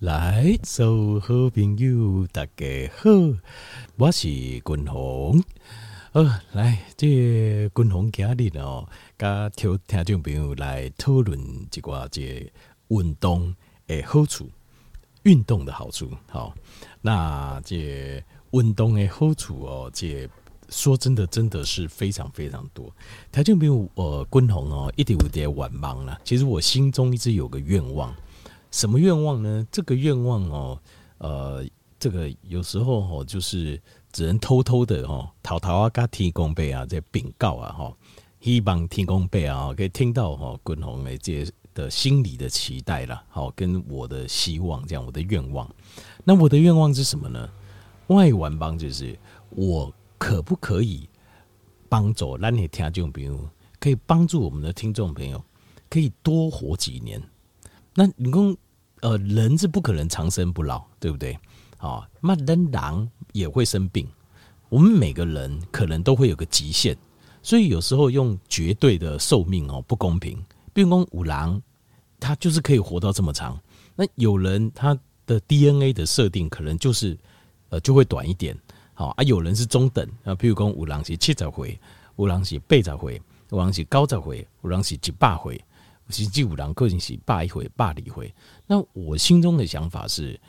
来，所有好朋友大家好，我是君鸿。呃，来，这君鸿今日哦，跟听听众朋友来讨论一寡这运动的好处，运动的好处。好，那这运动的好处哦，这说真的，真的是非常非常多。听众朋友，呃，君鸿哦，一定有点晚忙了。其实我心中一直有个愿望。什么愿望呢？这个愿望哦，呃，这个有时候哦，就是只能偷偷的哦，偷偷啊，跟天公伯啊，在禀告啊，哈，希望天公伯啊，可以听到哈，君鸿的这的心理的期待了，好，跟我的希望，这样我的愿望。那我的愿望是什么呢？外玩帮就是我可不可以帮助那些听众朋友，可以帮助我们的听众朋友，可以多活几年。那你说，呃，人是不可能长生不老，对不对？啊，那人狼也会生病，我们每个人可能都会有个极限，所以有时候用绝对的寿命哦不公平。比如说五郎，他就是可以活到这么长，那有人他的 DNA 的设定可能就是呃就会短一点，好啊，有人是中等啊，比如说五郎是七十回，五郎是八十回，五郎是九十回，五郎是一百回。其实五郎个性是霸一回霸一回，那我心中的想法是，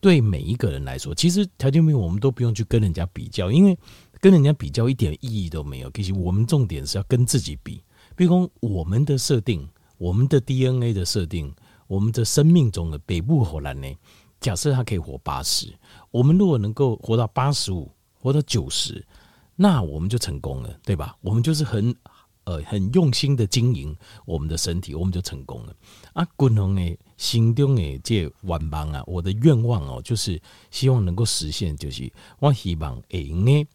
对每一个人来说，其实条件没有，我们都不用去跟人家比较，因为跟人家比较一点意义都没有。其实我们重点是要跟自己比，比如说我们的设定，我们的 DNA 的设定，我们的生命中的北部荷兰呢，假设他可以活八十，我们如果能够活到八十五，活到九十，那我们就成功了，对吧？我们就是很。呃，很用心的经营我们的身体，我们就成功了。啊，君鸿诶，心中诶，这愿望啊，我的愿望哦，就是希望能够实现，就是我希望诶，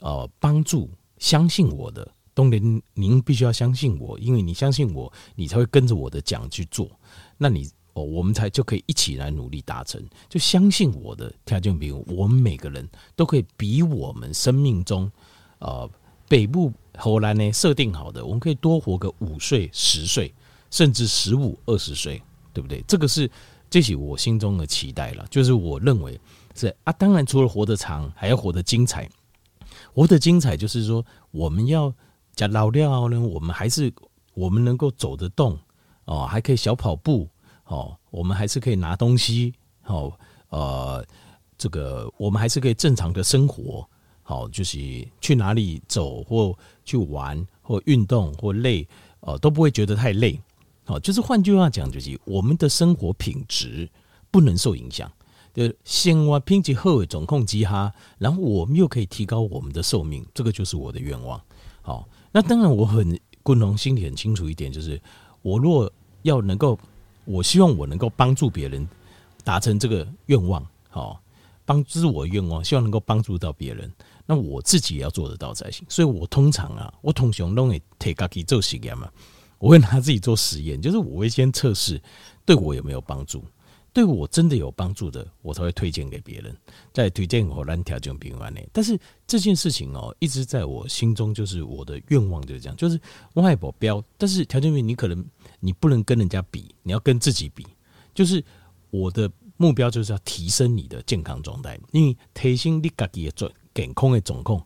呃，帮助相信我的，东林您必须要相信我，因为你相信我，你才会跟着我的讲去做，那你哦，我们才就可以一起来努力达成。就相信我的条件，比如我们每个人都可以比我们生命中，呃，北部。荷兰呢，设定好的，我们可以多活个五岁、十岁，甚至十五、二十岁，对不对？这个是这是我心中的期待了。就是我认为是啊，当然除了活得长，还要活得精彩。活得精彩就是说，我们要讲老料呢，我们还是我们能够走得动哦，还可以小跑步哦，我们还是可以拿东西哦，呃，这个我们还是可以正常的生活。好，就是去哪里走或去玩或运动或累，呃，都不会觉得太累。好，就是换句话讲，就是我们的生活品质不能受影响。就先挖拼起后尾总控机哈，然后我们又可以提高我们的寿命，这个就是我的愿望。好，那当然我很共同心里很清楚一点，就是我若要能够，我希望我能够帮助别人达成这个愿望。好，帮助我愿望，希望能够帮助到别人。那我自己也要做得到才行，所以我通常啊，我通常都会提自己做实验嘛，我会拿自己做实验，就是我会先测试对我有没有帮助，对我真的有帮助的，我才会推荐给别人，再推荐我让条件平安呢。但是这件事情哦，一直在我心中，就是我的愿望就是这样，就是外保标，但是条件平你可能你不能跟人家比，你要跟自己比，就是我的目标就是要提升你的健康状态，因为提升你自己的状。健康的总控，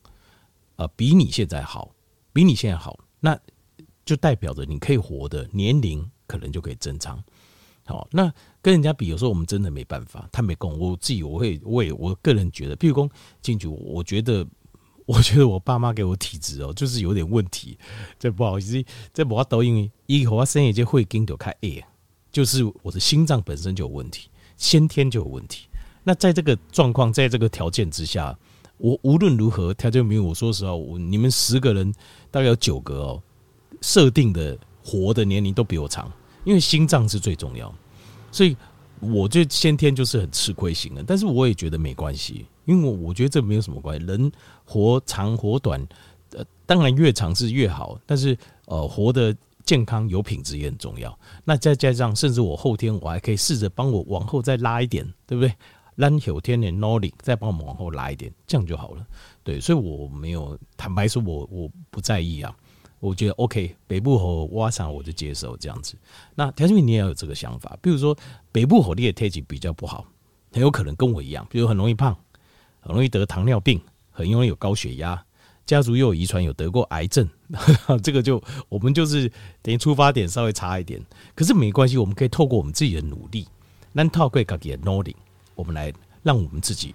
呃，比你现在好，比你现在好，那就代表着你可以活的年龄可能就可以增长。好，那跟人家比，有时候我们真的没办法。他没供，我自己我会，我也我个人觉得，譬如说进去，我觉得，我觉得我爸妈给我体质哦，就是有点问题。这不好意思，这我抖音以后我生一些会经就开 A，就是我的心脏本身就有问题，先天就有问题。那在这个状况，在这个条件之下。我无论如何，条件没有。我说实话，我你们十个人大概有九个哦，设定的活的年龄都比我长，因为心脏是最重要，所以我就先天就是很吃亏型的。但是我也觉得没关系，因为我我觉得这没有什么关系。人活长活短，呃，当然越长是越好，但是呃，活的健康有品质也很重要。那再加上，甚至我后天我还可以试着帮我往后再拉一点，对不对？让后天的 nor 力再帮我们往后拉一点，这样就好了。对，所以我没有坦白说，我我不在意啊。我觉得 OK，北部和挖场我就接受这样子。那条件你也要有这个想法，比如说北部猴你的体质比较不好，很有可能跟我一样，比如很容易胖，很容易得糖尿病，很容易有高血压，家族又有遗传有得过癌症，这个就我们就是等于出发点稍微差一点，可是没关系，我们可以透过我们自己的努力，那套贵卡给 knowing，我们来让我们自己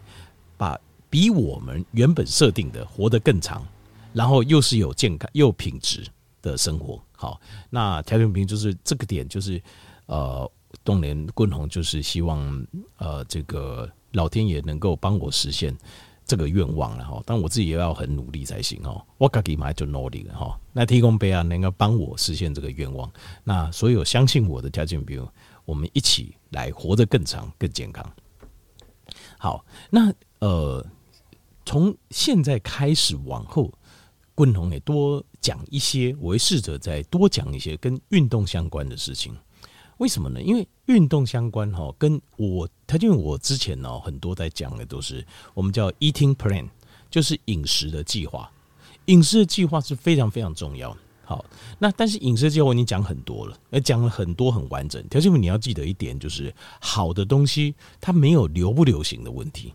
把比我们原本设定的活得更长。然后又是有健康又品质的生活，好，那条件平就是这个点，就是呃，东莲棍红就是希望呃，这个老天爷能够帮我实现这个愿望了哈，但我自己也要很努力才行哦。我自己嘛就努力了哈，那提供杯啊能够帮我实现这个愿望，那所有相信我的条件朋友，我们一起来活得更长、更健康。好，那呃，从现在开始往后。棍红也多讲一些，我会试着再多讲一些跟运动相关的事情。为什么呢？因为运动相关哈，跟我他因为我之前呢很多在讲的都是我们叫 eating plan，就是饮食的计划。饮食的计划是非常非常重要。好，那但是饮食计划我已经讲很多了，呃讲了很多很完整。条件你要记得一点，就是好的东西它没有流不流行的问题，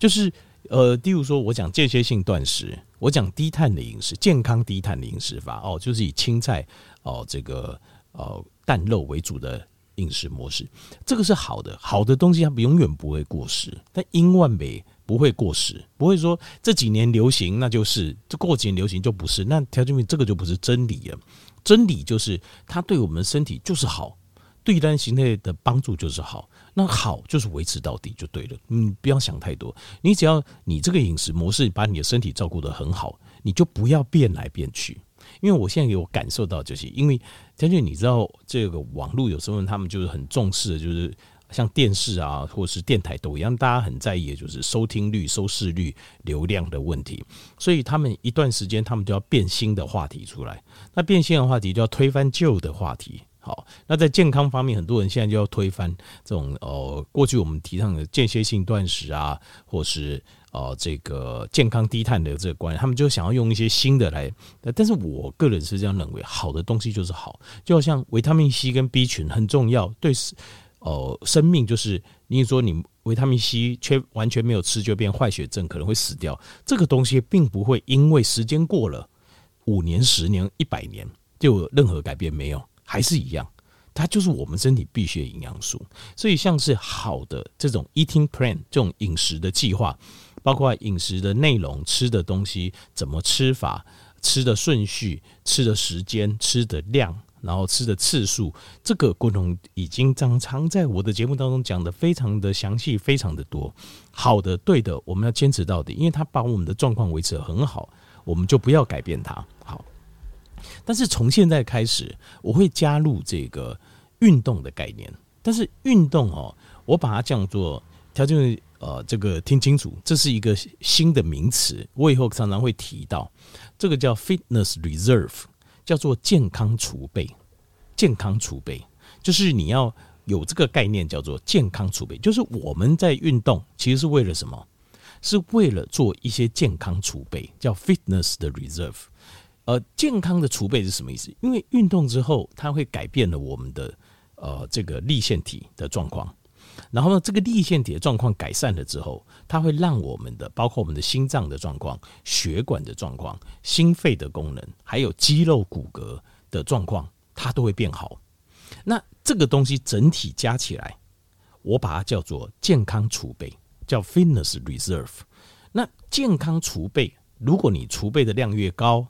就是。呃，例如说，我讲间歇性断食，我讲低碳的饮食，健康低碳的饮食法哦，就是以青菜哦，这个呃蛋肉为主的饮食模式，这个是好的，好的东西它永远不会过时，但英万美不会过时，不会说这几年流行那就是，这过几年流行就不是，那条件品这个就不是真理了，真理就是它对我们身体就是好。对单形态的帮助就是好，那好就是维持到底就对了。你，不要想太多，你只要你这个饮食模式把你的身体照顾得很好，你就不要变来变去。因为我现在有感受到，就是因为将军，你知道这个网络有时候他们就是很重视的，就是像电视啊或是电台都一样，大家很在意的就是收听率、收视率、流量的问题，所以他们一段时间他们就要变新的话题出来。那变新的话题就要推翻旧的话题。好，那在健康方面，很多人现在就要推翻这种呃，过去我们提倡的间歇性断食啊，或是呃这个健康低碳的这个观念，他们就想要用一些新的来。但是我个人是这样认为，好的东西就是好，就好像维他命 C 跟 B 群很重要，对，呃，生命就是你说你维他命 C 缺完全没有吃就变坏血症，可能会死掉。这个东西并不会因为时间过了五年、十年、一百年就有任何改变，没有。还是一样，它就是我们身体必需的营养素。所以，像是好的这种 eating plan 这种饮食的计划，包括饮食的内容、吃的东西怎么吃法、吃的顺序、吃的时间、吃的量，然后吃的次数，这个过程已经常常在我的节目当中讲的非常的详细，非常的多。好的，对的，我们要坚持到底，因为它把我们的状况维持得很好，我们就不要改变它。好。但是从现在开始，我会加入这个运动的概念。但是运动哦，我把它叫做条件呃，这个听清楚，这是一个新的名词。我以后常常会提到，这个叫 fitness reserve，叫做健康储备。健康储备就是你要有这个概念，叫做健康储备。就是我们在运动，其实是为了什么？是为了做一些健康储备，叫 fitness 的 reserve。呃，健康的储备是什么意思？因为运动之后，它会改变了我们的呃这个立腺体的状况。然后呢，这个粒线体的状况改善了之后，它会让我们的包括我们的心脏的状况、血管的状况、心肺的功能，还有肌肉骨骼的状况，它都会变好。那这个东西整体加起来，我把它叫做健康储备，叫 fitness reserve。那健康储备，如果你储备的量越高，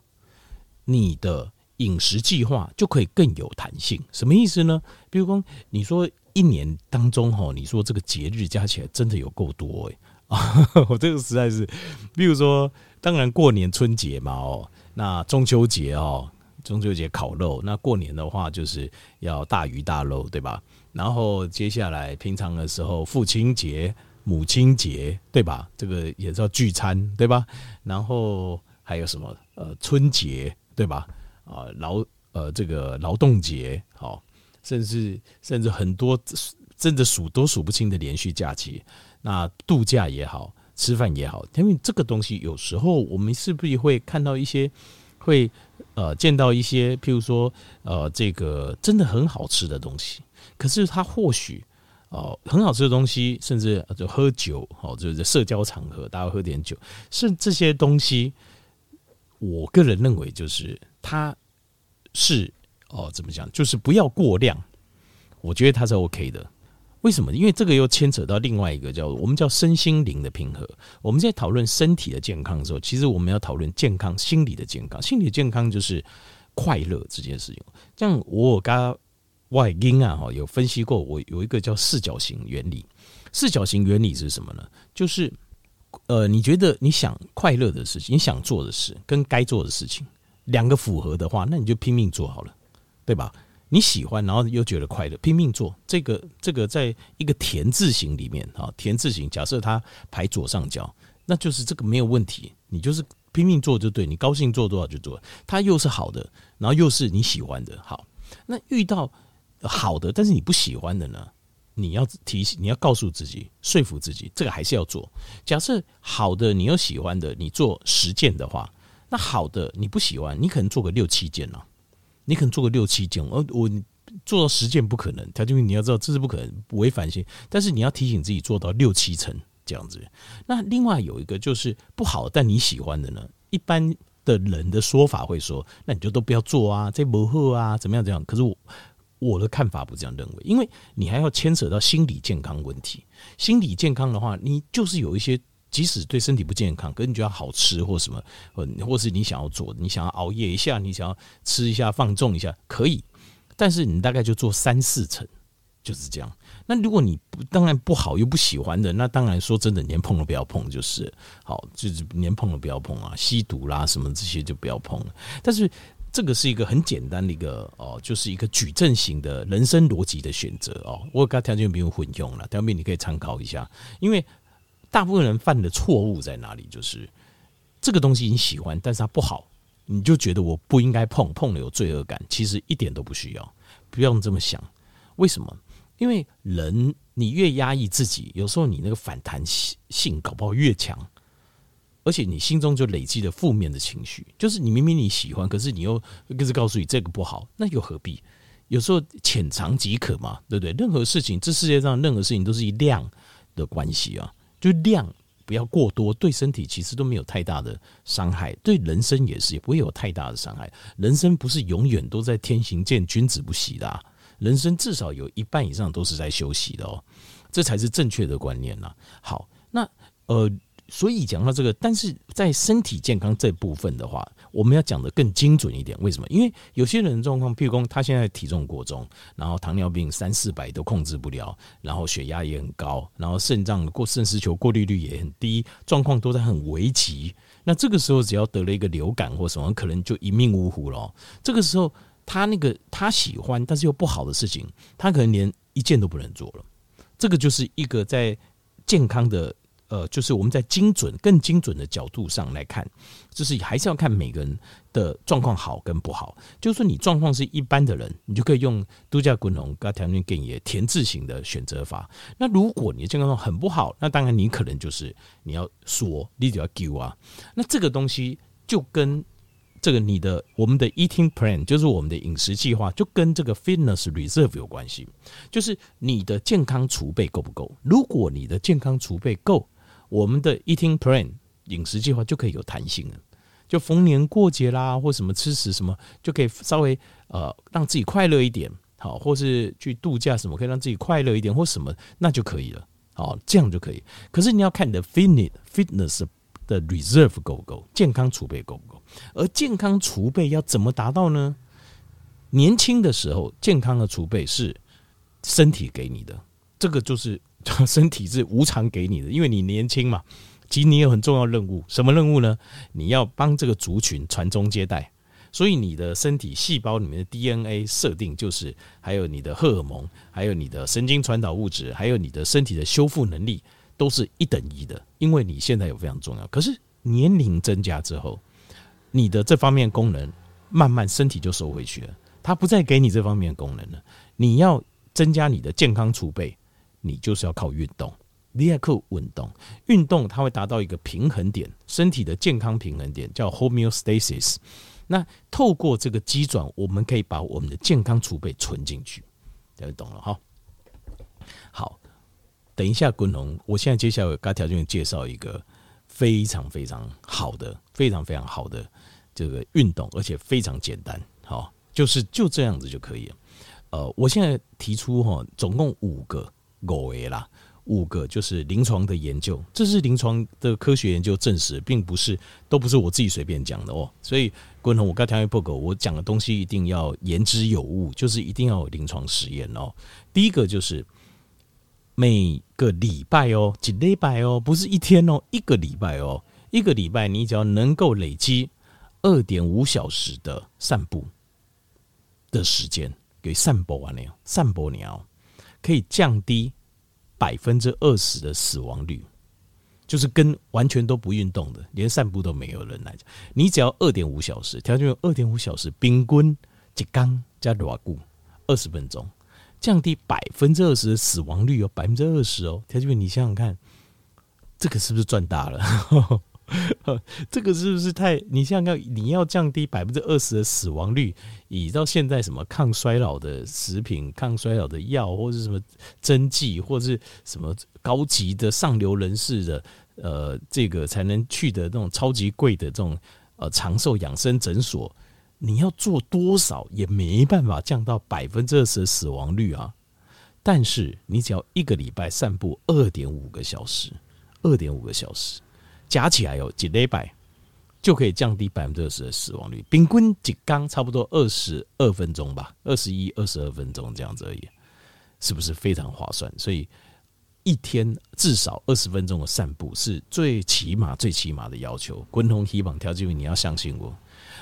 你的饮食计划就可以更有弹性，什么意思呢？比如说，你说一年当中哈，你说这个节日加起来真的有够多哎啊！我这个实在是，比如说，当然过年春节嘛哦，那中秋节哦，中秋节烤肉，那过年的话就是要大鱼大肉，对吧？然后接下来平常的时候，父亲节、母亲节，对吧？这个也叫聚餐，对吧？然后还有什么？呃，春节。对吧？啊，劳呃，这个劳动节，好，甚至甚至很多真的数都数不清的连续假期，那度假也好，吃饭也好，因为这个东西有时候我们是不是会看到一些会呃见到一些，譬如说呃这个真的很好吃的东西，可是他或许哦、很好吃的东西，甚至就喝酒哦，就是社交场合大家喝点酒，是这些东西，我个人认为就是它是哦怎么讲，就是不要过量，我觉得它是 OK 的。为什么？因为这个又牵扯到另外一个叫我们叫身心灵的平衡。我们在讨论身体的健康的时候，其实我们要讨论健康心理的健康。心理的健康就是快乐这件事情。像我刚外因啊哈有分析过，我有一个叫四角形原理。四角形原理是什么呢？就是呃，你觉得你想快乐的事情，你想做的事跟该做的事情两个符合的话，那你就拼命做好了，对吧？你喜欢，然后又觉得快乐，拼命做这个这个，在一个田字形里面啊，田字形，假设它排左上角，那就是这个没有问题，你就是拼命做就对，你高兴做多少就做，它又是好的，然后又是你喜欢的，好，那遇到好的，但是你不喜欢的呢？你要提醒，你要告诉自己，说服自己，这个还是要做。假设好的你又喜欢的，你做十件的话，那好的你不喜欢，你可能做个六七件了。你可能做个六七件，而我做到十件不可能。他就你要知道这是不可能，违反性。但是你要提醒自己做到六七成这样子。那另外有一个就是不好，但你喜欢的呢？一般的人的说法会说，那你就都不要做啊，这不好啊，怎么样怎样？可是我我的看法不这样认为，因为你还要牵扯到心理健康问题。心理健康的话，你就是有一些。即使对身体不健康，可是你觉得好吃或什么，或或是你想要做，你想要熬夜一下，你想要吃一下放纵一下，可以，但是你大概就做三四成，就是这样。那如果你不当然不好又不喜欢的，那当然说真的，连碰都不要碰，就是好，就是连碰都不要碰啊，吸毒啦什么这些就不要碰了。但是这个是一个很简单的一个哦，就是一个矩阵型的人生逻辑的选择哦。我刚条件没有混用了，条面你可以参考一下，因为。大部分人犯的错误在哪里？就是这个东西你喜欢，但是它不好，你就觉得我不应该碰，碰了有罪恶感。其实一点都不需要，不要这么想。为什么？因为人你越压抑自己，有时候你那个反弹性搞不好越强，而且你心中就累积了负面的情绪。就是你明明你喜欢，可是你又一直告诉你这个不好，那又何必？有时候浅尝即可嘛，对不对？任何事情，这世界上任何事情都是以量的关系啊。就量不要过多，对身体其实都没有太大的伤害，对人生也是也不会有太大的伤害。人生不是永远都在天行健，君子不息的啊，人生至少有一半以上都是在休息的哦，这才是正确的观念呐。好，那呃。所以讲到这个，但是在身体健康这部分的话，我们要讲得更精准一点。为什么？因为有些人状况，譬如说他现在体重过重，然后糖尿病三四百都控制不了，然后血压也很高，然后肾脏过肾丝球过滤率也很低，状况都在很危急。那这个时候，只要得了一个流感或什么，可能就一命呜呼了。这个时候，他那个他喜欢但是又不好的事情，他可能连一件都不能做了。这个就是一个在健康的。呃，就是我们在精准、更精准的角度上来看，就是还是要看每个人的状况好跟不好。就是说，你状况是一般的人，你就可以用度假滚龙、跟条件给你田字型的选择法。那如果你的健康状况很不好，那当然你可能就是你要说，你就要 give 啊。那这个东西就跟这个你的我们的 eating plan，就是我们的饮食计划，就跟这个 fitness reserve 有关系。就是你的健康储备够不够？如果你的健康储备够，我们的 eating plan 饮食计划就可以有弹性了，就逢年过节啦，或什么吃食什么，就可以稍微呃让自己快乐一点，好，或是去度假什么，可以让自己快乐一点，或什么那就可以了，好，这样就可以。可是你要看你的 fitness fitness 的 reserve 够不够，健康储备够不够？而健康储备要怎么达到呢？年轻的时候，健康的储备是身体给你的，这个就是。身体是无偿给你的，因为你年轻嘛。其实你有很重要任务，什么任务呢？你要帮这个族群传宗接代，所以你的身体细胞里面的 DNA 设定就是，还有你的荷尔蒙，还有你的神经传导物质，还有你的身体的修复能力，都是一等一的。因为你现在有非常重要，可是年龄增加之后，你的这方面功能慢慢身体就收回去了，它不再给你这方面功能了。你要增加你的健康储备。你就是要靠运动，你要靠运动，运动它会达到一个平衡点，身体的健康平衡点叫 homeostasis。那透过这个机转，我们可以把我们的健康储备存进去，大家懂了哈。好，等一下，滚龙，我现在接下来给条件介绍一个非常非常好的、非常非常好的这个运动，而且非常简单，好，就是就这样子就可以了。呃，我现在提出哈，总共五个五个啦。五个就是临床的研究，这是临床的科学研究证实，并不是都不是我自己随便讲的哦。所以，观众，我刚才报告，我讲的东西一定要言之有物，就是一定要有临床实验哦。第一个就是每个礼拜哦，几礼拜哦，不是一天哦，一个礼拜哦，一个礼拜你只要能够累积二点五小时的散步的时间，给散步完了，散步你要可以降低。百分之二十的死亡率，就是跟完全都不运动的，连散步都没有人来讲，你只要二点五小时，条件有二点五小时，冰棍一缸加热固二十分钟，降低百分之二十的死亡率哦，百分之二十哦，条件你想想看，这个是不是赚大了？这个是不是太？你想想看，你要降低百分之二十的死亡率，以到现在什么抗衰老的食品、抗衰老的药，或者什么针剂，或者是什么高级的上流人士的呃，这个才能去的那种超级贵的这种呃长寿养生诊所，你要做多少也没办法降到百分之二十的死亡率啊！但是你只要一个礼拜散步二点五个小时，二点五个小时。加起来有几礼拜，就可以降低百分之二十的死亡率。平均几缸差不多二十二分钟吧，二十一、二十二分钟这样子而已，是不是非常划算？所以一天至少二十分钟的散步是最起码、最起码的要求。滚筒希望条件，你要相信我。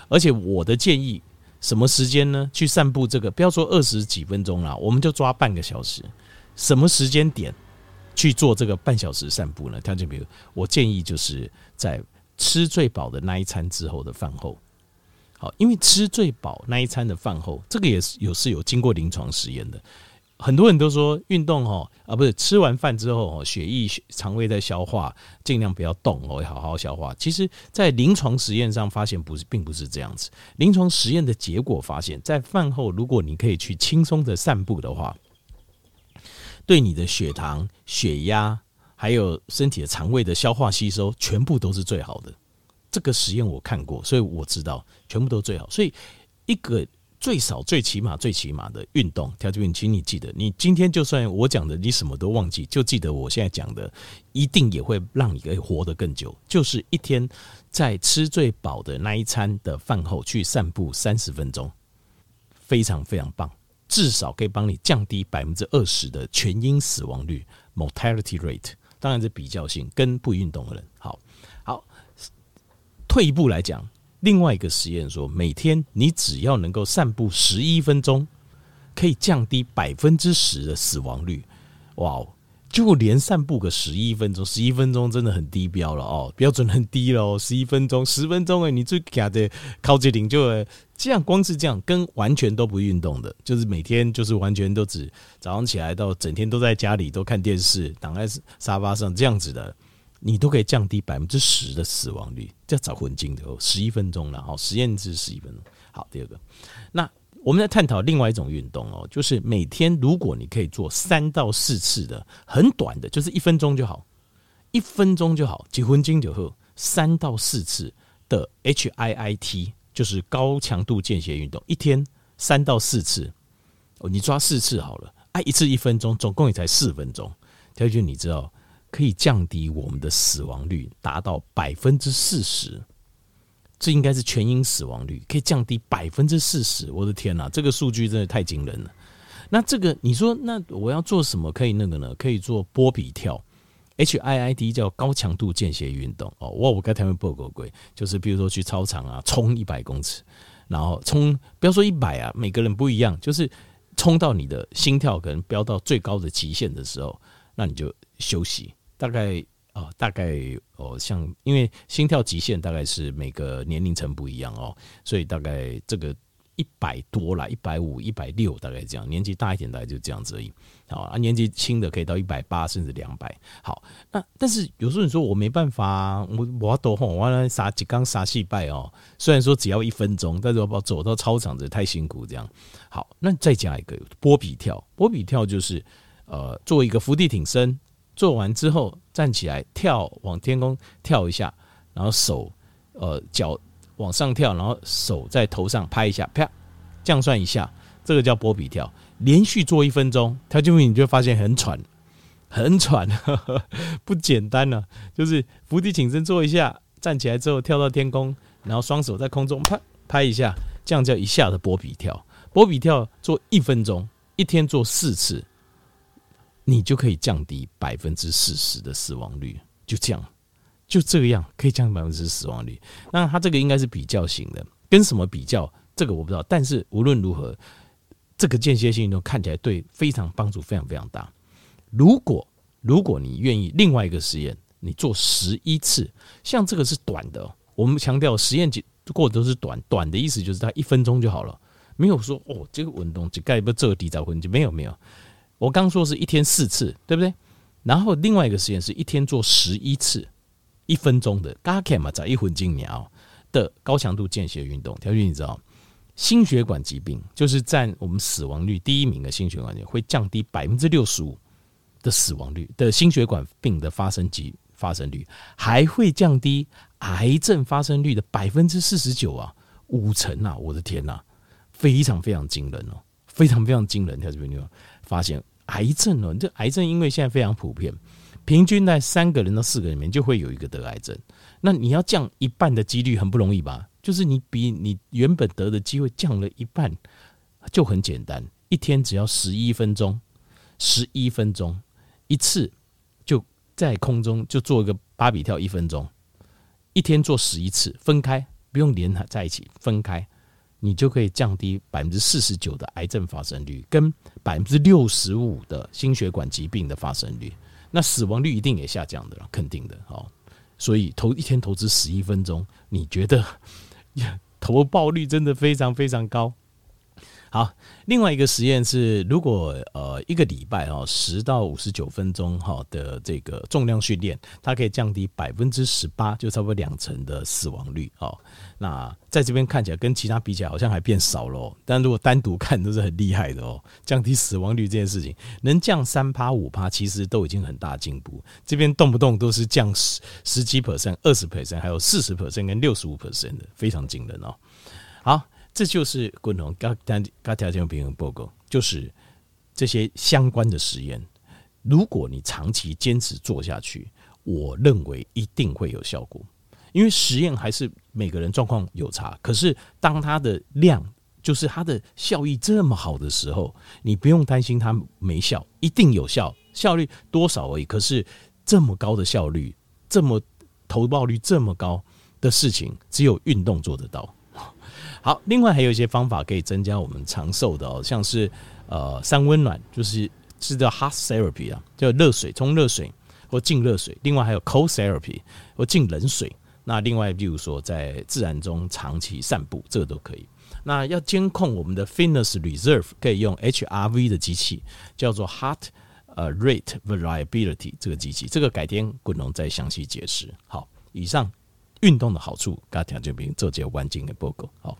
而且我的建议，什么时间呢？去散步这个，不要说二十几分钟啦，我们就抓半个小时。什么时间点？去做这个半小时散步呢？条件比如，我建议就是在吃最饱的那一餐之后的饭后，好，因为吃最饱那一餐的饭后，这个也是有是有经过临床实验的。很多人都说运动哦，啊不是吃完饭之后哦，血液肠胃在消化，尽量不要动哦，好好消化。其实，在临床实验上发现不是，并不是这样子。临床实验的结果发现，在饭后如果你可以去轻松的散步的话。对你的血糖、血压，还有身体的肠胃的消化吸收，全部都是最好的。这个实验我看过，所以我知道全部都最好。所以一个最少、最起码、最起码的运动，条件，请你记得，你今天就算我讲的你什么都忘记，就记得我现在讲的，一定也会让你可以活得更久。就是一天在吃最饱的那一餐的饭后去散步三十分钟，非常非常棒。至少可以帮你降低百分之二十的全因死亡率 （mortality rate）。当然，是比较性跟不运动的人。好，好，退一步来讲，另外一个实验说，每天你只要能够散步十一分钟，可以降低百分之十的死亡率。哇哦！就连散步个十一分钟，十一分钟真的很低标了哦，标准很低了哦。十一分钟，十分钟哎，你最卡的靠这顶就这样，光是这样，跟完全都不运动的，就是每天就是完全都只早上起来到整天都在家里都看电视，躺在沙发上这样子的，你都可以降低百分之十的死亡率，这找混进的哦。十一分钟了，好，实验是十一分钟。好，第二个，那。我们在探讨另外一种运动哦，就是每天如果你可以做三到四次的很短的，就是一分钟就好，一分钟就好，几分钟就后，三到四次的 HIIT 就是高强度间歇运动，一天三到四次，哦，你抓四次好了，哎，一次一分钟，总共也才四分钟，条件你知道可以降低我们的死亡率达到百分之四十。这应该是全因死亡率可以降低百分之四十，我的天哪，这个数据真的太惊人了。那这个你说，那我要做什么可以那个呢？可以做波比跳，HIIT 叫高强度间歇运动哦。我，我刚才没报过鬼，就是比如说去操场啊，冲一百公尺，然后冲不要说一百啊，每个人不一样，就是冲到你的心跳可能飙到最高的极限的时候，那你就休息，大概。哦，大概哦，像因为心跳极限大概是每个年龄层不一样哦，所以大概这个一百多啦，一百五、一百六，大概这样。年纪大一点，大概就这样子而已。好啊，年纪轻的可以到一百八，甚至两百。好，那但是有时候你说我没办法、我我要多吼，我要杀几缸杀细拜哦。虽然说只要一分钟，但是我要走到操场这太辛苦。这样好，那再加一个波比跳。波比跳就是呃做一个伏地挺身，做完之后站起来跳往天空跳一下，然后手呃脚往上跳，然后手在头上拍一下，啪，这样算一下，这个叫波比跳。连续做一分钟，跳进去你就发现很喘，很喘，呵 呵不简单呢、就是伏地挺身做一下，站起来之后跳到天空，然后双手在空中拍拍一下，这样叫一下的波比跳。波比跳做一分钟，一天做四次，你就可以降低百分之四十的死亡率。就这样，就这样可以降低百分之死亡率。那它这个应该是比较型的，跟什么比较？这个我不知道。但是无论如何。这个间歇性运动看起来对非常帮助非常非常大。如果如果你愿意，另外一个实验，你做十一次，像这个是短的。我们强调实验过都是短，短的意思就是它一分钟就好了，没有说哦这个运动就盖不这个底早昏就没有没有。我刚说是一天四次，对不对？然后另外一个实验是一天做十一次，一分钟的，嘎克嘛，在一分钟秒的高强度间歇运动，条件你知道。心血管疾病就是占我们死亡率第一名的心血管疾病，会降低百分之六十五的死亡率的心血管病的发生及发生率，还会降低癌症发生率的百分之四十九啊，五成啊！我的天呐，非常非常惊人哦，非常非常惊人。在这边你发现癌症哦，这癌症因为现在非常普遍，平均在三个人到四个人里面就会有一个得癌症，那你要降一半的几率很不容易吧？就是你比你原本得的机会降了一半，就很简单，一天只要十一分钟，十一分钟一次，就在空中就做一个芭比跳一分钟，一天做十一次，分开不用连在一起，分开，你就可以降低百分之四十九的癌症发生率，跟百分之六十五的心血管疾病的发生率，那死亡率一定也下降的了，肯定的哦。所以投一天投资十一分钟，你觉得？投报率真的非常非常高。好，另外一个实验是，如果呃一个礼拜哦十到五十九分钟哈的这个重量训练，它可以降低百分之十八，就差不多两成的死亡率哦。那在这边看起来跟其他比起来好像还变少了，但如果单独看都是很厉害的哦。降低死亡率这件事情能降三趴五趴，其实都已经很大进步。这边动不动都是降十十几 percent、二十 percent，还有四十 percent 跟六十五 percent 的，非常惊人哦。好。这就是滚龙刚刚刚条件平衡报告，就是这些相关的实验。如果你长期坚持做下去，我认为一定会有效果。因为实验还是每个人状况有差，可是当它的量就是它的效益这么好的时候，你不用担心它没效，一定有效，效率多少而已。可是这么高的效率，这么投报率这么高的事情，只有运动做得到。好，另外还有一些方法可以增加我们长寿的哦，像是呃三温暖，就是是叫 hot therapy 啊，叫热水冲热水或浸热水。另外还有 cold therapy 或浸冷水。那另外，例如说在自然中长期散步，这个都可以。那要监控我们的 fitness reserve，可以用 HRV 的机器，叫做 heart 呃 rate variability 这个机器。这个改天滚龙再详细解释。好，以上运动的好处，大家听这边做这个关键的报告。好。